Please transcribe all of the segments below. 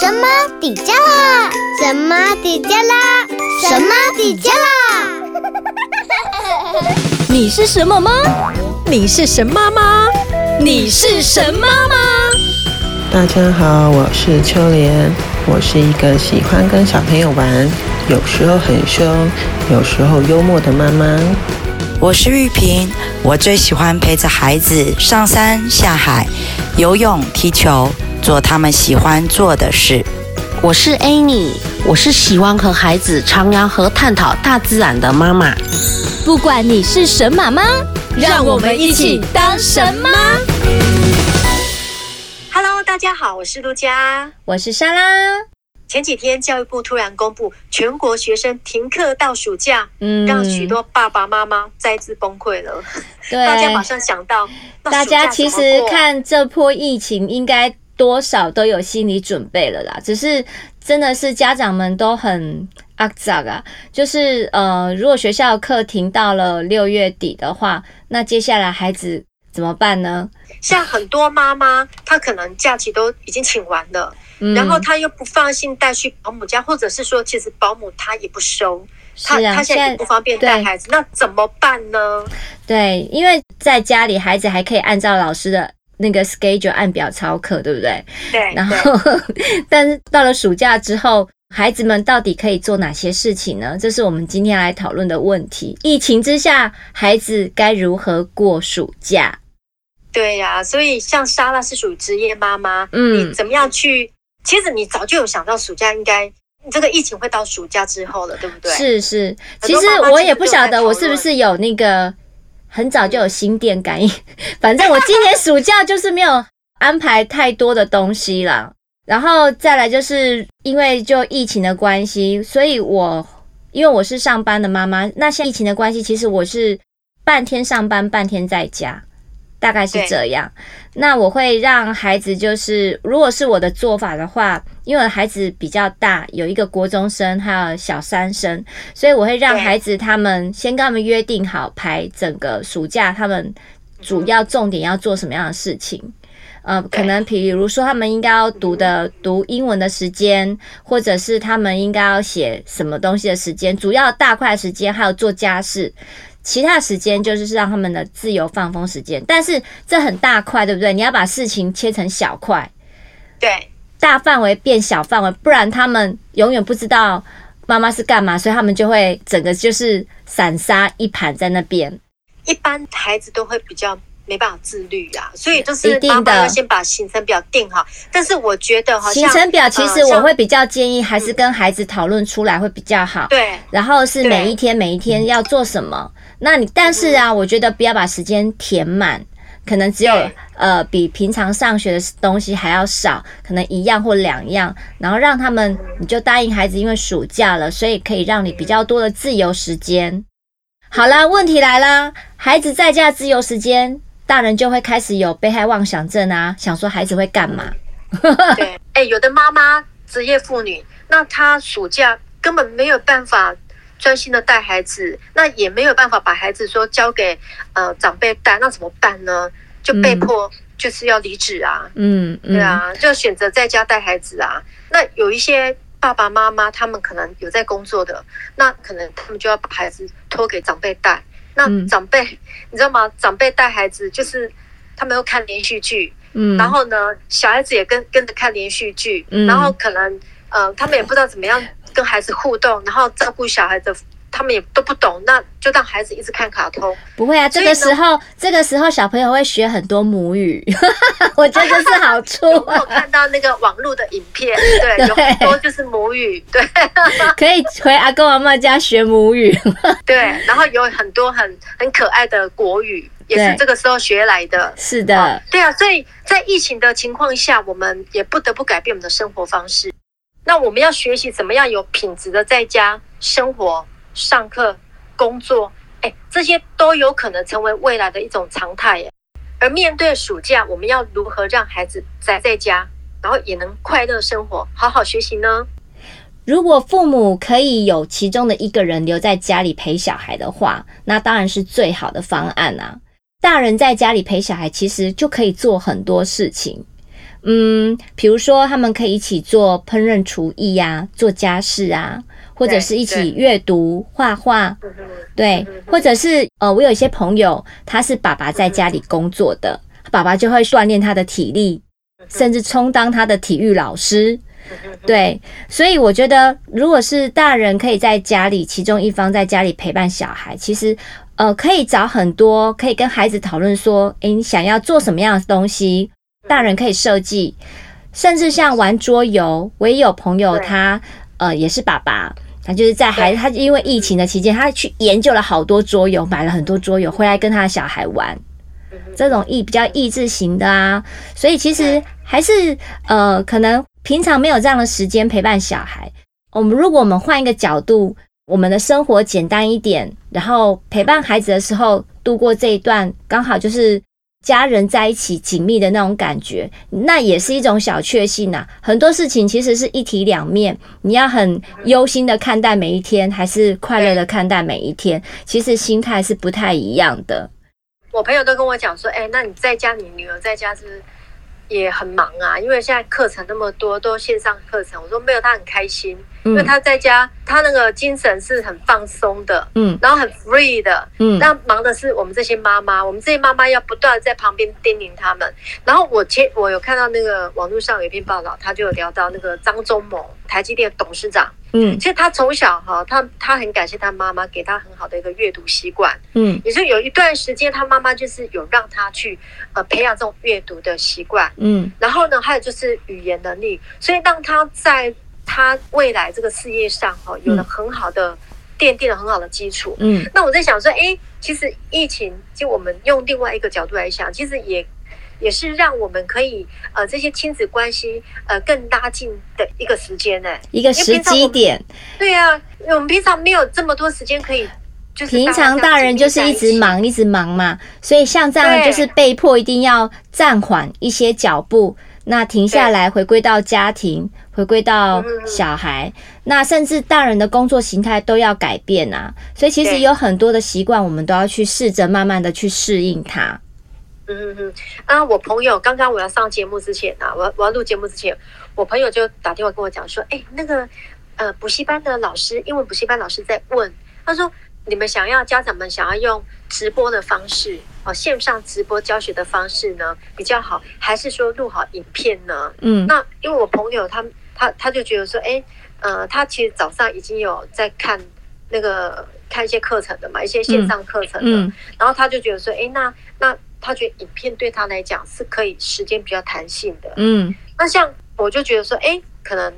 神妈底加拉？神妈底加拉？神妈底加拉？你是什么吗？你是神妈吗？你是神妈吗？大家好，我是秋莲，我是一个喜欢跟小朋友玩，有时候很凶，有时候幽默的妈妈。我是玉萍，我最喜欢陪着孩子上山下海、游泳、踢球，做他们喜欢做的事。我是 Annie，我是喜欢和孩子徜徉和探讨大自然的妈妈。不管你是神妈妈，让我们一起当神妈。Hello，大家好，我是陆佳，我是莎拉。前几天教育部突然公布全国学生停课到暑假，嗯，让许多爸爸妈妈再次崩溃了。对，大家马上想到，大家其实看这波疫情，应该多少都有心理准备了啦。只是真的是家长们都很阿杂啊，就是呃，如果学校课停到了六月底的话，那接下来孩子怎么办呢？像很多妈妈，她可能假期都已经请完了。然后她又不放心带去保姆家，或者是说，其实保姆她也不收，他他现在也不方便带孩子，那怎么办呢？对，因为在家里，孩子还可以按照老师的那个 schedule 按表操课，对不对？对。然后，但是到了暑假之后，孩子们到底可以做哪些事情呢？这是我们今天来讨论的问题。疫情之下，孩子该如何过暑假？对呀，所以像莎拉是属于职业妈妈，嗯，你怎么样去？其实你早就有想到暑假应该，这个疫情会到暑假之后了，对不对？是是，其实我也不晓得我是不是有那个很早就有心电感应。反正我今年暑假就是没有安排太多的东西了。然后再来就是因为就疫情的关系，所以我因为我是上班的妈妈，那现疫情的关系，其实我是半天上班，半天在家。大概是这样，那我会让孩子就是，如果是我的做法的话，因为孩子比较大，有一个国中生，还有小三生，所以我会让孩子他们先跟他们约定好排整个暑假，他们主要重点要做什么样的事情，呃，可能比如说他们应该要读的读英文的时间，或者是他们应该要写什么东西的时间，主要大块时间还有做家事。其他时间就是让他们的自由放风时间，但是这很大块，对不对？你要把事情切成小块，对，大范围变小范围，不然他们永远不知道妈妈是干嘛，所以他们就会整个就是散沙一盘在那边。一般孩子都会比较没办法自律啊，所以就是妈妈要先把行程表定好。但是我觉得好像行程表其实我会比较建议还是跟孩子讨论出来会比较好。对，然后是每一天每一天要做什么。那你但是啊，我觉得不要把时间填满，可能只有呃比平常上学的东西还要少，可能一样或两样，然后让他们你就答应孩子，因为暑假了，所以可以让你比较多的自由时间。好啦，问题来啦，孩子在家自由时间，大人就会开始有被害妄想症啊，想说孩子会干嘛？对，哎、欸，有的妈妈职业妇女，那她暑假根本没有办法。专心的带孩子，那也没有办法把孩子说交给呃长辈带，那怎么办呢？就被迫就是要离职啊，嗯，对啊，就选择在家带孩子啊。那有一些爸爸妈妈，他们可能有在工作的，那可能他们就要把孩子托给长辈带。那长辈，嗯、你知道吗？长辈带孩子就是他们要看连续剧，嗯，然后呢，小孩子也跟跟着看连续剧，嗯，然后可能呃，他们也不知道怎么样。跟孩子互动，然后照顾小孩的，他们也都不懂，那就让孩子一直看卡通。不会啊，这个时候，这个时候小朋友会学很多母语，我觉得这是好处。我有看到那个网络的影片，对，有很多就是母语，对，可以回阿公阿妈家学母语。对，然后有很多很很可爱的国语，也是这个时候学来的。是的，对啊，所以在疫情的情况下，我们也不得不改变我们的生活方式。那我们要学习怎么样有品质的在家生活、上课、工作，哎，这些都有可能成为未来的一种常态耶。而面对暑假，我们要如何让孩子宅在家，然后也能快乐生活、好好学习呢？如果父母可以有其中的一个人留在家里陪小孩的话，那当然是最好的方案啊。大人在家里陪小孩，其实就可以做很多事情。嗯，比如说他们可以一起做烹饪厨艺呀，做家事啊，或者是一起阅读、画画，对，或者是呃，我有一些朋友，他是爸爸在家里工作的，爸爸就会锻炼他的体力，甚至充当他的体育老师，对，所以我觉得，如果是大人可以在家里，其中一方在家里陪伴小孩，其实呃，可以找很多可以跟孩子讨论说，诶，你想要做什么样的东西？大人可以设计，甚至像玩桌游。我也有朋友他，呃也是爸爸，他就是在孩子他因为疫情的期间，他去研究了好多桌游，买了很多桌游回来跟他的小孩玩。这种益比较益智型的啊，所以其实还是呃，可能平常没有这样的时间陪伴小孩。我们如果我们换一个角度，我们的生活简单一点，然后陪伴孩子的时候度过这一段，刚好就是。家人在一起紧密的那种感觉，那也是一种小确幸呐。很多事情其实是一体两面，你要很忧心的看待每一天，还是快乐的看待每一天，其实心态是不太一样的。我朋友都跟我讲说，哎，那你在家，你女儿在家是不是也很忙啊？因为现在课程那么多，都线上课程。我说没有，她很开心。因为他在家，他那个精神是很放松的，嗯，然后很 free 的，嗯，那忙的是我们这些妈妈，我们这些妈妈要不断在旁边叮咛他们。然后我前我有看到那个网络上有一篇报道，他就有聊到那个张忠谋，台积电董事长，嗯，其实他从小哈，他他很感谢他妈妈给他很好的一个阅读习惯，嗯，也就有一段时间他妈妈就是有让他去呃培养这种阅读的习惯，嗯，然后呢，还有就是语言能力，所以当他在他未来这个事业上哈，有了很好的奠定了很好的基础。嗯，那我在想说，哎，其实疫情就我们用另外一个角度来想，其实也也是让我们可以呃这些亲子关系呃更拉近的一个时间呢，一个时机点。对啊，我们平常没有这么多时间可以，就是平常大人就是一直忙一直忙嘛，所以像这样就是被迫一定要暂缓一些脚步。那停下来，回归到家庭，回归到小孩，那甚至大人的工作形态都要改变啊。所以其实有很多的习惯，我们都要去试着慢慢的去适应它。嗯嗯嗯。啊，我朋友刚刚我要上节目之前啊，我我要录节目之前，我朋友就打电话跟我讲说，哎，那个呃补习班的老师，英文补习班老师在问，他说。你们想要家长们想要用直播的方式哦，线上直播教学的方式呢比较好，还是说录好影片呢？嗯，那因为我朋友他他他就觉得说，哎，呃，他其实早上已经有在看那个看一些课程的嘛，一些线上课程的，嗯嗯、然后他就觉得说，哎，那那他觉得影片对他来讲是可以时间比较弹性的，嗯，那像我就觉得说，哎，可能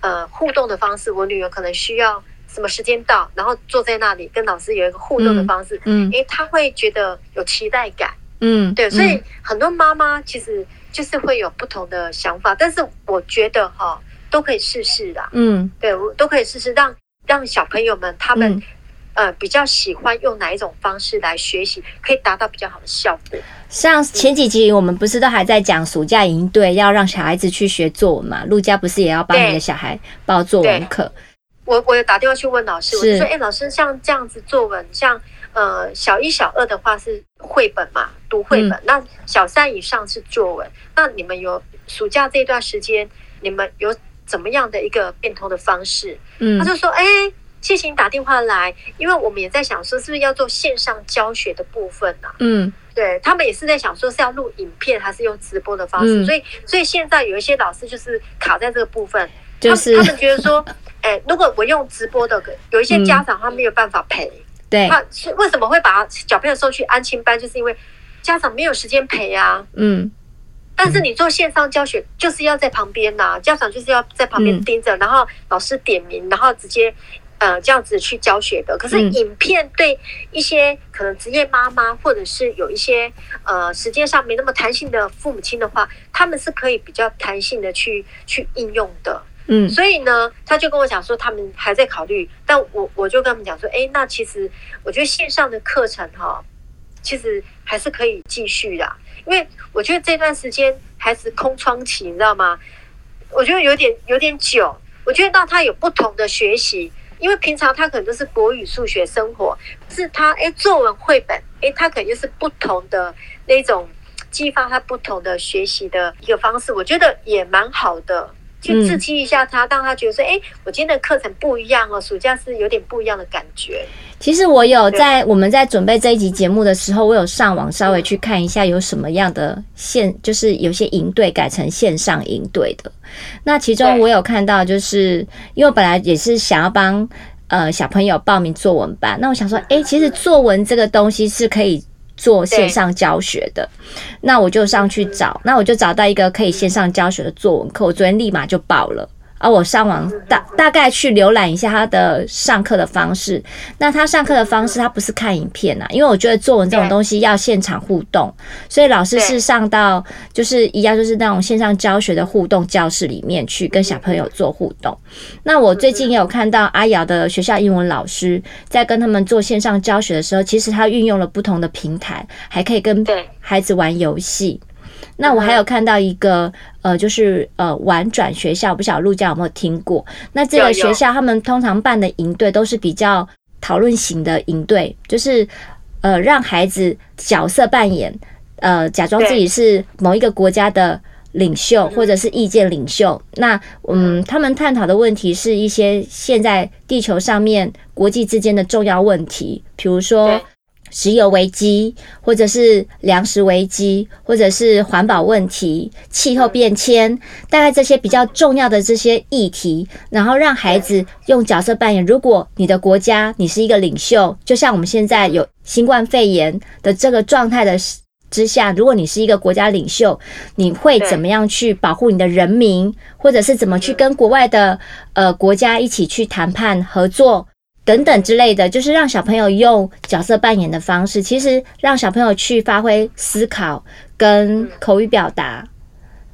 呃互动的方式，我女儿可能需要。什么时间到，然后坐在那里跟老师有一个互动的方式，嗯，因为他会觉得有期待感，嗯，对，所以很多妈妈其实就是会有不同的想法，但是我觉得哈都可以试试的，嗯，对，我都可以试试，让让小朋友们他们呃比较喜欢用哪一种方式来学习，可以达到比较好的效果。像前几集我们不是都还在讲暑假营队要让小孩子去学作文嘛？陆家不是也要帮你的小孩报作文课？我我有打电话去问老师，我就说，哎，老师，像这样子作文，像呃小一、小二的话是绘本嘛，读绘本，嗯、那小三以上是作文。那你们有暑假这段时间，你们有怎么样的一个变通的方式？嗯，他就说，哎，谢谢你打电话来，因为我们也在想说，是不是要做线上教学的部分呢、啊？嗯，对他们也是在想说，是要录影片还是用直播的方式？嗯、所以，所以现在有一些老师就是卡在这个部分，就是他们觉得说。哎、欸，如果我用直播的，有一些家长他没有办法陪，嗯、对，他是为什么会把小朋友送去安亲班？就是因为家长没有时间陪啊。嗯，但是你做线上教学，就是要在旁边呐、啊，家长就是要在旁边盯着，嗯、然后老师点名，然后直接呃这样子去教学的。可是影片对一些可能职业妈妈，或者是有一些呃时间上没那么弹性的父母亲的话，他们是可以比较弹性的去去应用的。嗯，所以呢，他就跟我讲说，他们还在考虑，但我我就跟他们讲说，哎，那其实我觉得线上的课程哈，其实还是可以继续的，因为我觉得这段时间还是空窗期，你知道吗？我觉得有点有点久，我觉得让他有不同的学习，因为平常他可能都是国语、数学、生活，是他哎作文、绘本，哎，他可能就是不同的那种。激发他不同的学习的一个方式，我觉得也蛮好的。去刺激一下他，让他觉得说：“哎，我今天的课程不一样哦，暑假是有点不一样的感觉。”其实我有在我们在准备这一集节目的时候，我有上网稍微去看一下有什么样的线，就是有些营队改成线上营队的。那其中我有看到，就是因为我本来也是想要帮呃小朋友报名作文班，那我想说，哎，其实作文这个东西是可以。做线上教学的，那我就上去找，那我就找到一个可以线上教学的作文课，我昨天立马就报了。而我上网大大概去浏览一下他的上课的方式，那他上课的方式他不是看影片呐，因为我觉得作文这种东西要现场互动，所以老师是上到就是一样就是那种线上教学的互动教室里面去跟小朋友做互动。那我最近也有看到阿瑶的学校英文老师在跟他们做线上教学的时候，其实他运用了不同的平台，还可以跟孩子玩游戏。那我还有看到一个呃，就是呃，玩转学校，不晓得陆家有没有听过？那这个学校他们通常办的营队都是比较讨论型的营队，就是呃，让孩子角色扮演，呃，假装自己是某一个国家的领袖或者是意见领袖。那嗯，他们探讨的问题是一些现在地球上面国际之间的重要问题，比如说。石油危机，或者是粮食危机，或者是环保问题、气候变迁，大概这些比较重要的这些议题，然后让孩子用角色扮演。如果你的国家你是一个领袖，就像我们现在有新冠肺炎的这个状态的之下，如果你是一个国家领袖，你会怎么样去保护你的人民，或者是怎么去跟国外的呃国家一起去谈判合作？等等之类的，就是让小朋友用角色扮演的方式，其实让小朋友去发挥思考跟口语表达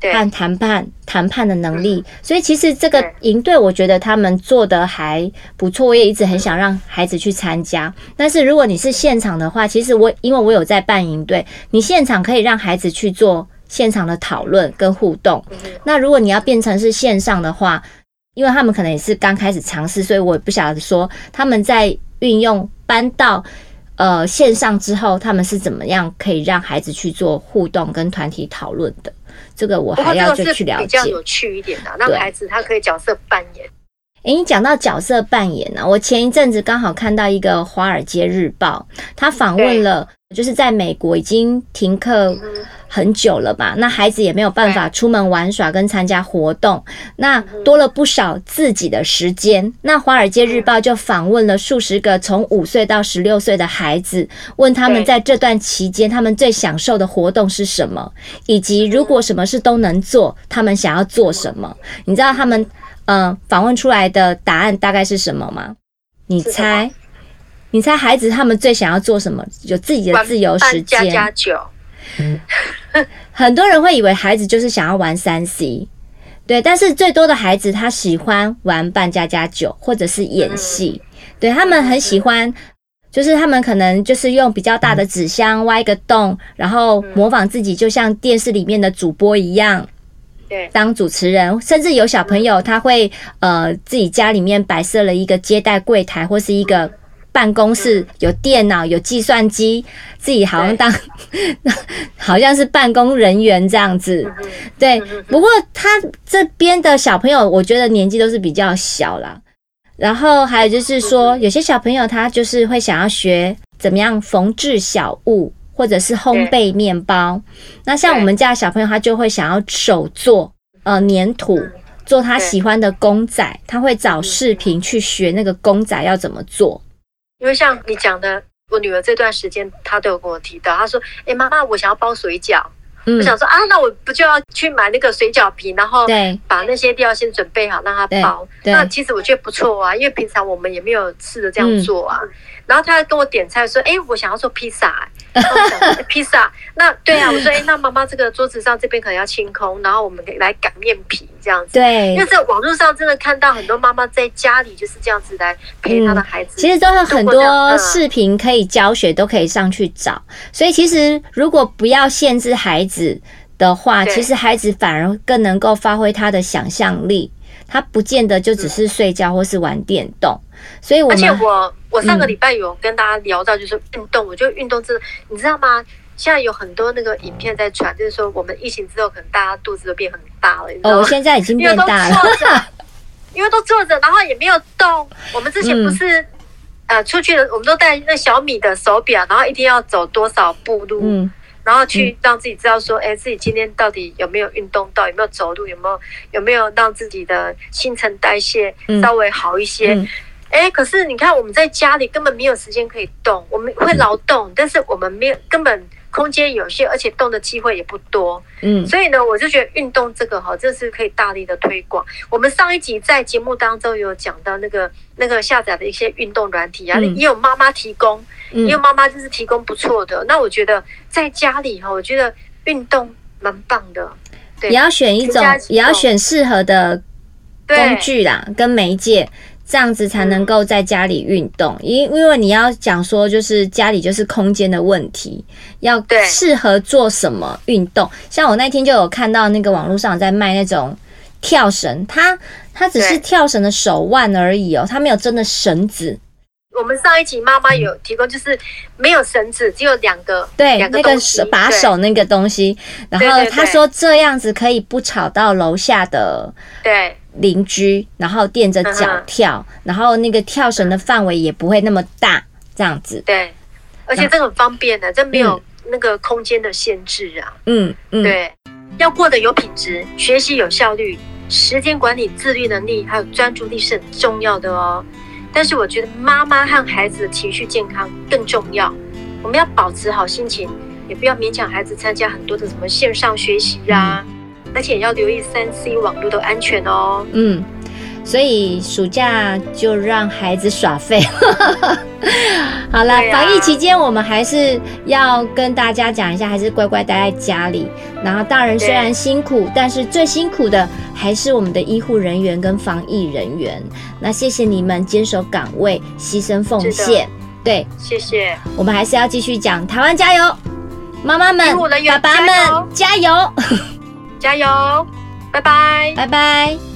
和谈判谈判的能力。所以其实这个营队，我觉得他们做得还不错，我也一直很想让孩子去参加。但是如果你是现场的话，其实我因为我有在办营队，你现场可以让孩子去做现场的讨论跟互动。那如果你要变成是线上的话，因为他们可能也是刚开始尝试，所以我也不晓得说他们在运用搬到呃线上之后，他们是怎么样可以让孩子去做互动跟团体讨论的。这个我还要再去了解。比较有趣一点的，让孩子他可以角色扮演。诶，你讲到角色扮演呢，我前一阵子刚好看到一个《华尔街日报》，他访问了，就是在美国已经停课很久了吧？那孩子也没有办法出门玩耍跟参加活动，那多了不少自己的时间。那《华尔街日报》就访问了数十个从五岁到十六岁的孩子，问他们在这段期间他们最享受的活动是什么，以及如果什么事都能做，他们想要做什么？你知道他们？嗯，访问出来的答案大概是什么吗？你猜？你猜孩子他们最想要做什么？有自己的自由时间。玩扮家家酒。很多人会以为孩子就是想要玩三 C，对，但是最多的孩子他喜欢玩扮家家酒或者是演戏，对，他们很喜欢，就是他们可能就是用比较大的纸箱挖一个洞，然后模仿自己就像电视里面的主播一样。对，当主持人，甚至有小朋友他会呃自己家里面摆设了一个接待柜台，或是一个办公室，有电脑、有计算机，自己好像当 好像是办公人员这样子。对，不过他这边的小朋友，我觉得年纪都是比较小啦。然后还有就是说，有些小朋友他就是会想要学怎么样缝制小物。或者是烘焙面包，那像我们家小朋友，他就会想要手做，呃，粘土，做他喜欢的公仔，他会找视频去学那个公仔要怎么做。因为像你讲的，我女儿这段时间，她都有跟我提到，她说：“哎，妈妈，我想要包水饺。”我想说啊，那我不就要去买那个水饺皮，然后把那些料先准备好，让她包。那其实我觉得不错啊，因为平常我们也没有试着这样做啊。然后他跟我点菜说：“哎，我想要做披萨。”披萨，那对啊，我说：“哎，那妈妈这个桌子上这边可能要清空，然后我们可以来擀面皮这样子。”对，因为在网络上真的看到很多妈妈在家里就是这样子来陪她的孩子。其实都有很多视频可以教学，都可以上去找。所以其实如果不要限制孩子。子的话，其实孩子反而更能够发挥他的想象力，他不见得就只是睡觉或是玩电动。所以，我而且我我上个礼拜有跟大家聊到，就是运动，我觉得运动真的，你知道吗？现在有很多那个影片在传，就是说我们疫情之后，可能大家肚子都变很大了。你知道吗？哦，我现在已经变大了，因为都坐着，然后也没有动。我们之前不是、嗯、呃出去了，我们都带那小米的手表，然后一定要走多少步路，嗯、然后去让自己知道说，哎、嗯，自己今天到底有没有运动到，有没有走路，有没有有没有让自己的新陈代谢稍微好一些。哎、可是你看我们在家里根本没有时间可以动，我们会劳动，但是我们没有根本。空间有限，而且动的机会也不多，嗯，所以呢，我就觉得运动这个哈，这是可以大力的推广。我们上一集在节目当中有讲到那个那个下载的一些运动软体啊，嗯、也有妈妈提供，也有妈妈就是提供不错的。嗯、那我觉得在家里哈，我觉得运动蛮棒的，对，也要选一种，也要选适合的工具啦，跟媒介。这样子才能够在家里运动，因因为你要讲说，就是家里就是空间的问题，要适合做什么运动。像我那天就有看到那个网络上在卖那种跳绳，它它只是跳绳的手腕而已哦，它没有真的绳子。我们上一集妈妈有提供，就是没有绳子，只有两个对两个那个把手那个东西，然后他说这样子可以不吵到楼下的对。邻居，然后垫着脚跳，嗯，然后那个跳绳的范围也不会那么大，这样子。对，而且这很方便的，这没有那个空间的限制啊。嗯嗯，对，要过得有品质，学习有效率，时间管理、自律能力还有专注力是很重要的哦。但是我觉得妈妈和孩子的情绪健康更重要，我们要保持好心情，也不要勉强孩子参加很多的什么线上学习啊。嗯而且要留意三 C 网络的安全哦。嗯，所以暑假就让孩子耍废。好了，啊，防疫期间我们还是要跟大家讲一下，还是乖乖待在家里。然后大人虽然辛苦，但是最辛苦的还是我们的医护人员跟防疫人员。那谢谢你们坚守岗位、牺牲奉献。对，谢谢。我们还是要继续讲台湾加油，妈妈们、爸爸们加油。加油，拜拜，拜拜。